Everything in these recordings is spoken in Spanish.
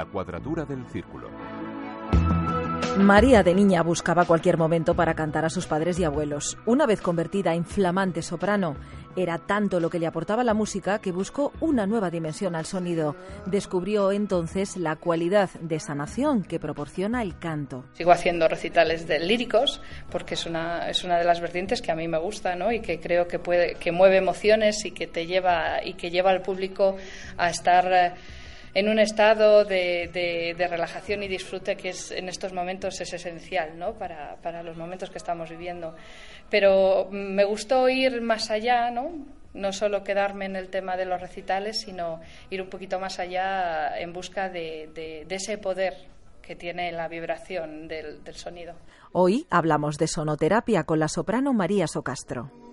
La cuadratura del círculo. María de niña buscaba cualquier momento para cantar a sus padres y abuelos. Una vez convertida en flamante soprano, era tanto lo que le aportaba la música que buscó una nueva dimensión al sonido. Descubrió entonces la cualidad de sanación que proporciona el canto. Sigo haciendo recitales de líricos porque es una, es una de las vertientes que a mí me gusta ¿no? y que creo que, puede, que mueve emociones y que te lleva, y que lleva al público a estar... En un estado de, de, relajación y disfrute que es, en estos momentos es esencial ¿no? para, para los momentos que estamos viviendo. Pero me gustó ir más allá, ¿no? no solo quedarme en el tema de los recitales, sino ir un poquito más allá en busca de, de, de ese poder que tiene la vibración del, del sonido. Hoy hablamos de sonoterapia con la soprano María Socastro.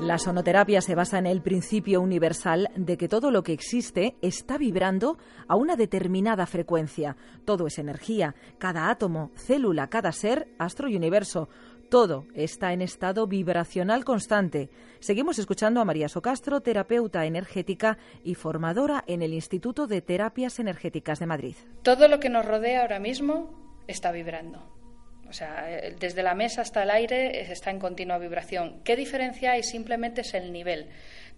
La sonoterapia se basa en el principio universal de que todo lo que existe está vibrando a una determinada frecuencia. Todo es energía, cada átomo, célula, cada ser, astro y universo. Todo está en estado vibracional constante. Seguimos escuchando a María Socastro, terapeuta energética y formadora en el Instituto de Terapias Energéticas de Madrid. Todo lo que nos rodea ahora mismo está vibrando. O sea, eh, desde la mesa hasta el aire eh, está en continua vibración. ¿Qué diferencia hay? Simplemente es el nivel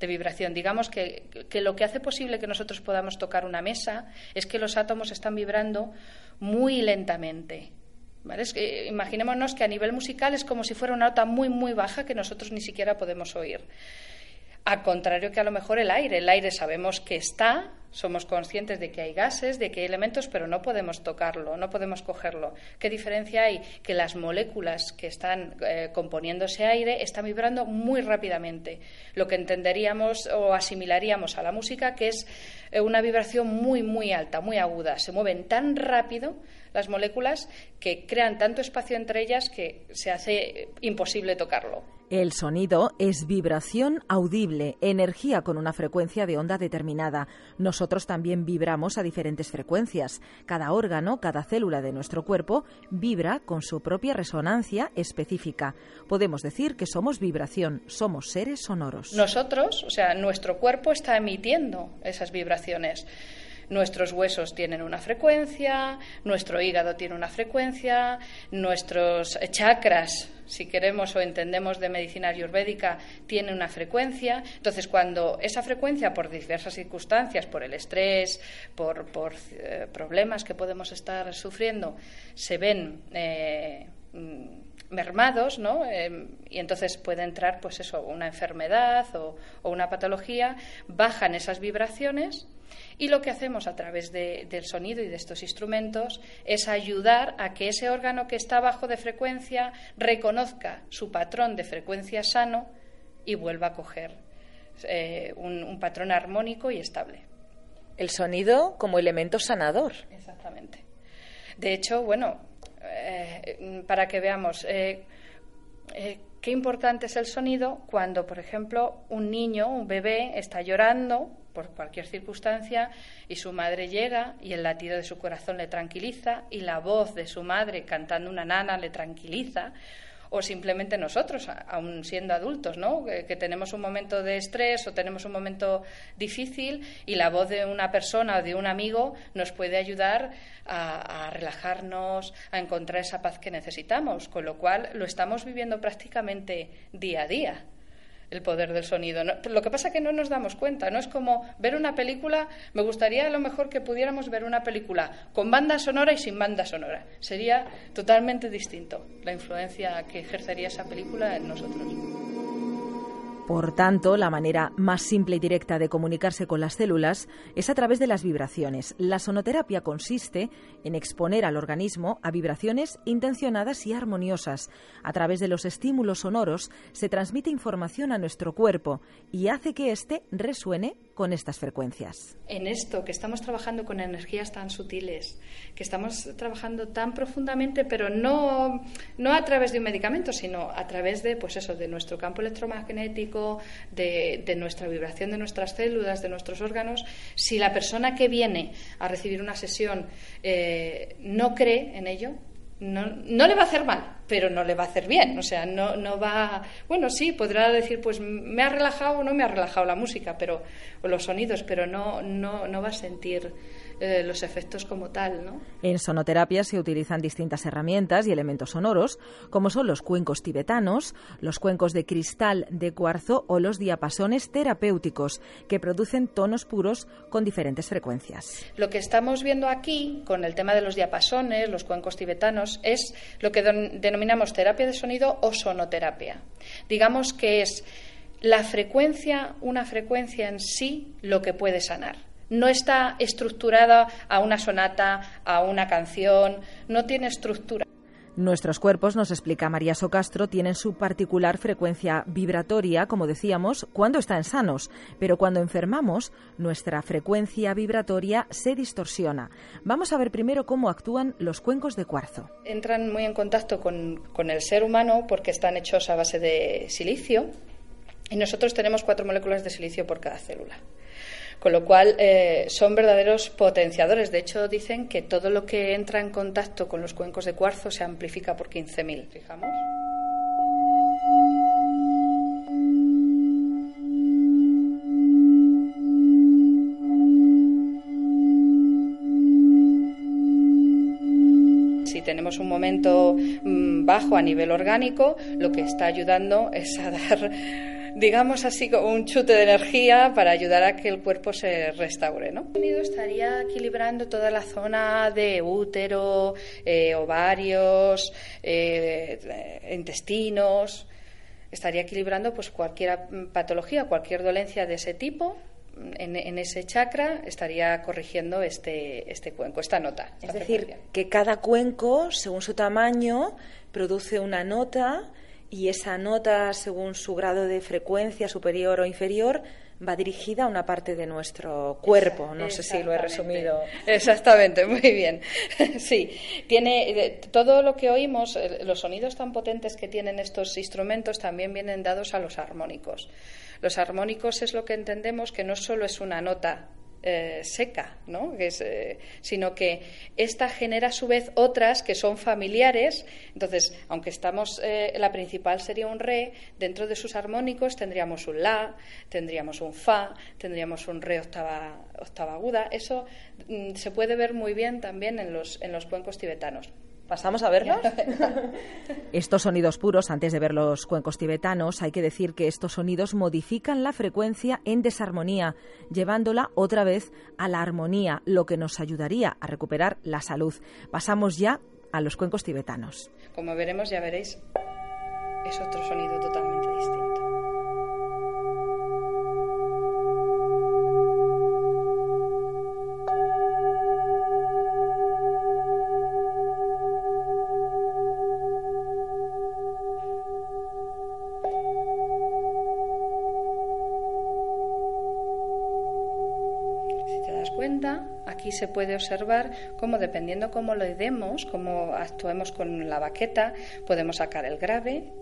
de vibración. Digamos que, que, lo que hace posible que nosotros podamos tocar una mesa es que los átomos están vibrando muy lentamente. que, imaginémonos que a nivel musical es como si fuera una nota muy, muy baja que nosotros ni siquiera podemos oír. Al contrario que a lo mejor el aire. El aire sabemos que está, somos conscientes de que hay gases, de que hay elementos, pero no podemos tocarlo, no podemos cogerlo. ¿Qué diferencia hay? Que las moléculas que están eh, componiendo ese aire están vibrando muy rápidamente, lo que entenderíamos o asimilaríamos a la música, que es eh, una vibración muy, muy alta, muy aguda. Se mueven tan rápido las moléculas que crean tanto espacio entre ellas que se hace imposible tocarlo. El sonido es vibración audible, energía con una frecuencia de onda determinada. Nosotros también vibramos a diferentes frecuencias. Cada órgano, cada célula de nuestro cuerpo vibra con su propia resonancia específica. Podemos decir que somos vibración, somos seres sonoros. Nosotros, o sea, nuestro cuerpo está emitiendo esas vibraciones. Nuestros huesos tienen una frecuencia, nuestro hígado tiene una frecuencia, nuestros chakras, si queremos o entendemos de medicina ayurvédica, tienen una frecuencia. Entonces, cuando esa frecuencia, por diversas circunstancias, por el estrés, por, por eh, problemas que podemos estar sufriendo, se ven eh, mermados, ¿no? Eh, y entonces puede entrar, pues eso, una enfermedad o, o una patología, bajan esas vibraciones y lo que hacemos a través de, del sonido y de estos instrumentos es ayudar a que ese órgano que está bajo de frecuencia reconozca su patrón de frecuencia sano y vuelva a coger eh, un, un, patrón armónico y estable. El sonido como elemento sanador. Exactamente. De hecho, bueno, eh, para que veamos. Eh, eh, qué importante es el sonido cuando, por ejemplo, un niño, un bebé, está llorando por cualquier circunstancia y su madre llega y el latido de su corazón le tranquiliza y la voz de su madre cantando una nana le tranquiliza o simplemente nosotros, aún siendo adultos, ¿no? Que, tenemos un momento de estrés o tenemos un momento difícil y la voz de una persona o de un amigo nos puede ayudar a, a relajarnos, a encontrar esa paz que necesitamos, con lo cual lo estamos viviendo prácticamente día a día el poder del sonido. lo que pasa es que no nos damos cuenta, no es como ver una película, me gustaría a lo mejor que pudiéramos ver una película con banda sonora y sin banda sonora. Sería totalmente distinto la influencia que ejercería esa película en nosotros. Por tanto, la manera más simple y directa de comunicarse con las células es a través de las vibraciones. La sonoterapia consiste en exponer al organismo a vibraciones intencionadas y armoniosas. A través de los estímulos sonoros se transmite información a nuestro cuerpo y hace que éste resuene con estas frecuencias. En esto, que estamos trabajando con energías tan sutiles, que estamos trabajando tan profundamente, pero no, no a través de un medicamento, sino a través de, pues eso, de nuestro campo electromagnético, de, de nuestra vibración de nuestras células, de nuestros órganos, si la persona que viene a recibir una sesión eh, no cree en ello, no, no, le va a hacer mal, pero no le va a hacer bien. O sea, no, no va. Bueno, sí, podrá decir, pues me ha relajado o no me ha relajado la música, pero, o los sonidos, pero no, no, no va a sentir eh, los efectos como tal. ¿no? En sonoterapia se utilizan distintas herramientas y elementos sonoros, como son los cuencos tibetanos, los cuencos de cristal de cuarzo o los diapasones terapéuticos, que producen tonos puros con diferentes frecuencias. Lo que estamos viendo aquí, con el tema de los diapasones, los cuencos tibetanos, es lo que denominamos terapia de sonido o sonoterapia. Digamos que es la frecuencia, una frecuencia en sí, lo que puede sanar no está estructurada a una sonata, a una canción, no tiene estructura. Nuestros cuerpos, nos explica María Socastro, tienen su particular frecuencia vibratoria, como decíamos, cuando están sanos, pero cuando enfermamos, nuestra frecuencia vibratoria se distorsiona. Vamos a ver primero cómo actúan los cuencos de cuarzo. Entran muy en contacto con, con el ser humano porque están hechos a base de silicio y nosotros tenemos cuatro moléculas de silicio por cada célula con lo cual eh, son verdaderos potenciadores. De hecho, dicen que todo lo que entra en contacto con los cuencos de cuarzo se amplifica por 15.000. Fijamos. si tenemos un momento mm, bajo a nivel orgánico, lo que está ayudando es a dar digamos así, como un chute de energía para ayudar a que el cuerpo se restaure. ¿no? El estaría equilibrando toda la zona de útero, eh, ovarios, eh, intestinos. Estaría equilibrando pues cualquier patología, cualquier dolencia de ese tipo en, ese chakra estaría corrigiendo este, este cuenco, esta nota. es decir, que cada cuenco, según su tamaño, produce una nota y esa nota, según su grado de frecuencia superior o inferior, va dirigida a una parte de nuestro cuerpo. No sé si lo he resumido. Exactamente, muy bien. Sí, tiene todo lo que oímos, los sonidos tan potentes que tienen estos instrumentos también vienen dados a los armónicos. Los armónicos es lo que entendemos que no solo es una nota eh, seca, ¿no? Eh, sino que esta genera a su vez otras que son familiares. Entonces, aunque estamos, eh, la principal sería un re, dentro de sus armónicos tendríamos un la, tendríamos un fa, tendríamos un re octava, octava aguda. Eso mm, se puede ver muy bien también en los, en los cuencos tibetanos. ¿Pasamos a verlos? estos sonidos puros, antes de ver los cuencos tibetanos, hay que decir que estos sonidos modifican la frecuencia en desarmonía, llevándola otra vez a la armonía, lo que nos ayudaría a recuperar la salud. Pasamos ya a los cuencos tibetanos. Como veremos, ya veréis, es otro sonido totalmente se puede observar cómo dependiendo cómo lo demos, cómo actuemos con la baqueta, podemos sacar el grave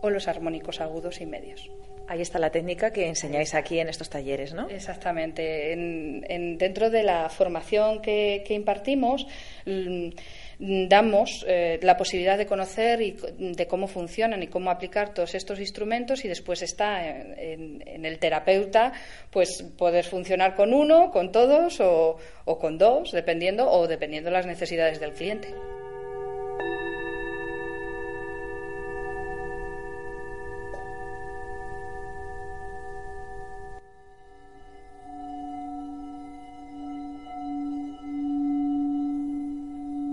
o los armónicos agudos y medios. Ahí está la técnica que enseñáis aquí en estos talleres, ¿no? Exactamente. En, dentro de la formación que, impartimos, damos eh, la posibilidad de conocer y de cómo funcionan y cómo aplicar todos estos instrumentos y después está en, el terapeuta pues poder funcionar con uno, con todos o, o con dos, dependiendo o dependiendo de las necesidades del cliente.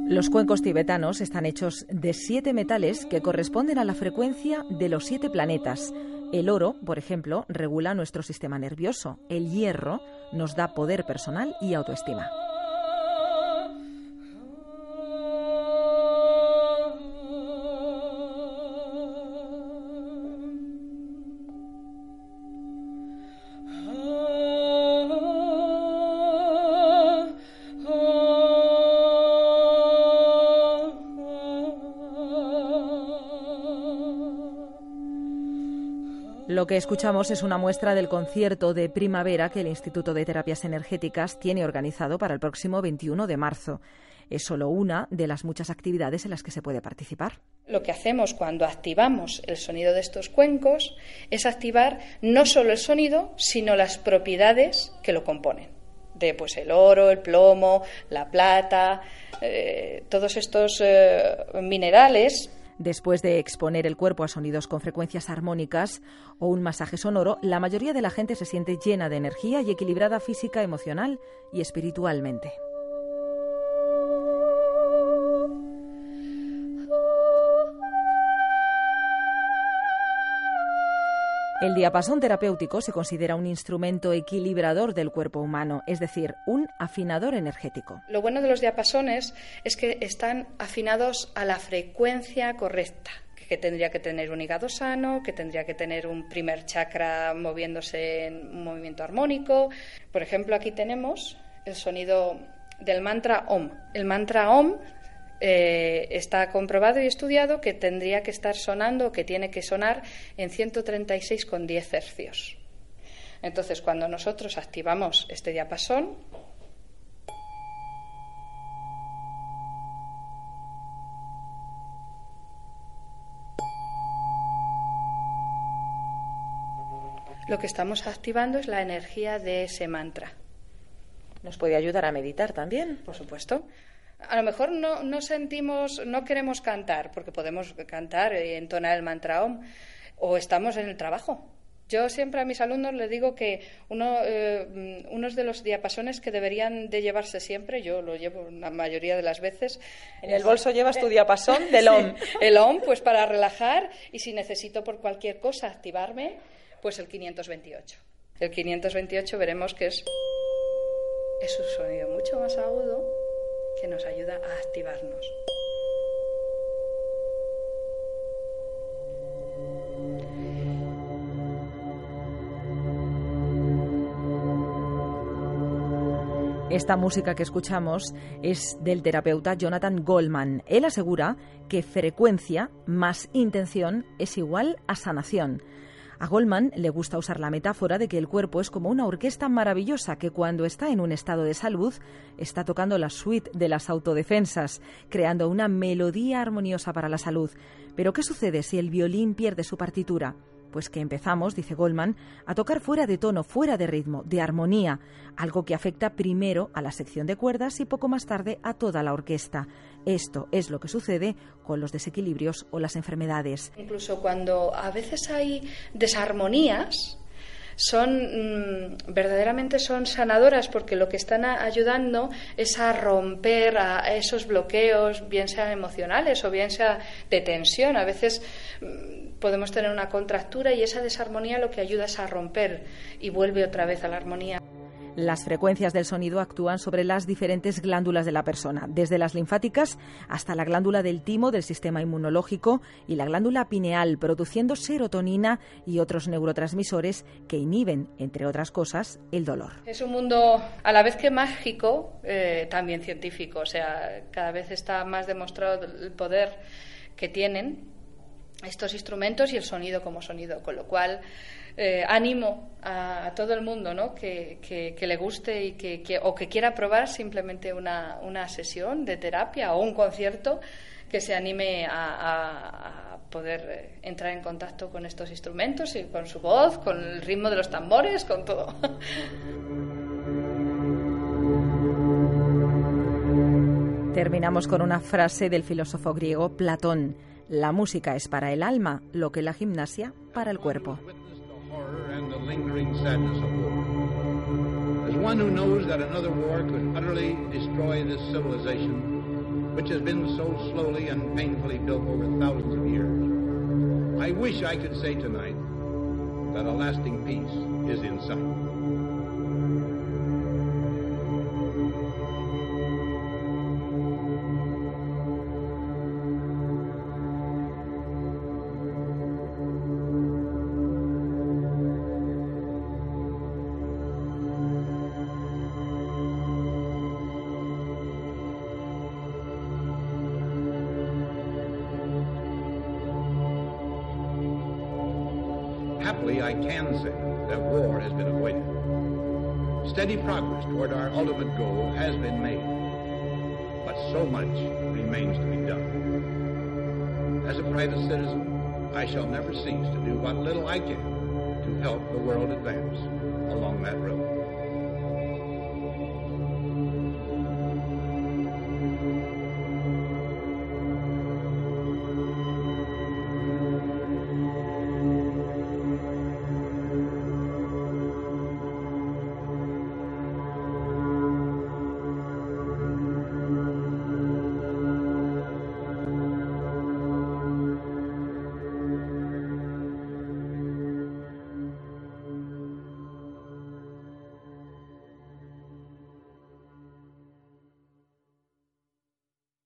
Los cuencos tibetanos están hechos de siete metales que corresponden a la frecuencia de los siete planetas, El oro, por ejemplo, regula nuestro sistema nervioso. El hierro nos da poder personal y autoestima. Lo que escuchamos es una muestra del concierto de primavera que el Instituto de Terapias Energéticas tiene organizado para el próximo 21 de marzo. Es solo una de las muchas actividades en las que se puede participar. Lo que hacemos cuando activamos el sonido de estos cuencos es activar no solo el sonido, sino las propiedades que lo componen de pues el oro, el plomo, la plata, eh, todos estos eh, minerales Después de exponer el cuerpo a sonidos con frecuencias armónicas o un masaje sonoro, la mayoría de la gente se siente llena de energía y equilibrada física, emocional y espiritualmente. El diapasón terapéutico se considera un instrumento equilibrador del cuerpo humano, es decir, un afinador energético. Lo bueno de los diapasones es que están afinados a la frecuencia correcta que tendría que tener un hígado sano, que tendría que tener un primer chakra moviéndose en un movimiento armónico. Por ejemplo, aquí tenemos el sonido del mantra OM. El mantra OM eh, está comprobado y estudiado que tendría que estar sonando, que tiene que sonar en 136,10 hercios. Entonces, cuando nosotros activamos este diapasón, lo que estamos activando es la energía de ese mantra. ¿Nos puede ayudar a meditar también? Por supuesto. A lo mejor no, no sentimos, no queremos cantar, porque podemos cantar y entonar el mantra OM, o estamos en el trabajo. Yo siempre a mis alumnos les digo que uno, eh, unos de los diapasones que deberían de llevarse siempre, yo lo llevo la mayoría de las veces. En el bolso llevas tu diapasón del OM. el OM, pues para relajar y si necesito por cualquier cosa activarme, pues el 528. El 528 veremos que es, es un sonido mucho más agudo que nos ayuda a activarnos. Esta música que escuchamos es del terapeuta Jonathan Goldman. Él asegura que frecuencia más intención es igual a sanación. A Goldman le gusta usar la metáfora de que el cuerpo es como una orquesta maravillosa que cuando está en un estado de salud está tocando la suite de las autodefensas, creando una melodía armoniosa para la salud. Pero ¿qué sucede si el violín pierde su partitura? Pues que empezamos, dice Goldman, a tocar fuera de tono, fuera de ritmo, de armonía, algo que afecta primero a la sección de cuerdas y poco más tarde a toda la orquesta. Esto es lo que sucede con los desequilibrios o las enfermedades. Incluso cuando a veces hay desarmonías, son mm, verdaderamente son sanadoras porque lo que están ayudando es a romper a esos bloqueos, bien sean emocionales o bien sea de tensión. A veces mm, podemos tener una contractura y esa desarmonía lo que ayuda es a romper y vuelve otra vez a la armonía. Las frecuencias del sonido actúan sobre las diferentes glándulas de la persona, desde las linfáticas hasta la glándula del timo del sistema inmunológico y la glándula pineal, produciendo serotonina y otros neurotransmisores que inhiben, entre otras cosas, el dolor. Es un mundo a la vez que mágico, eh, también científico. O sea, cada vez está más demostrado el poder que tienen estos instrumentos y el sonido como sonido, con lo cual eh, animo a, todo el mundo ¿no? que, le guste y que, o que quiera probar simplemente una, una, sesión de terapia o un concierto que se anime a, poder eh, entrar en contacto con estos instrumentos y con su voz, con el ritmo de los tambores, con todo. Terminamos con una frase del filósofo griego Platón. La música es para el alma lo que la gimnasia para el cuerpo. Lingering sadness of war. As one who knows that another war could utterly destroy this civilization, which has been so slowly and painfully built over thousands of years, I wish I could say tonight that a lasting peace is in sight. Happily, I can say that war has been avoided. Steady progress toward our ultimate goal has been made, but so much remains to be done. As a private citizen, I shall never cease to do what little I can to help the world advance along that road.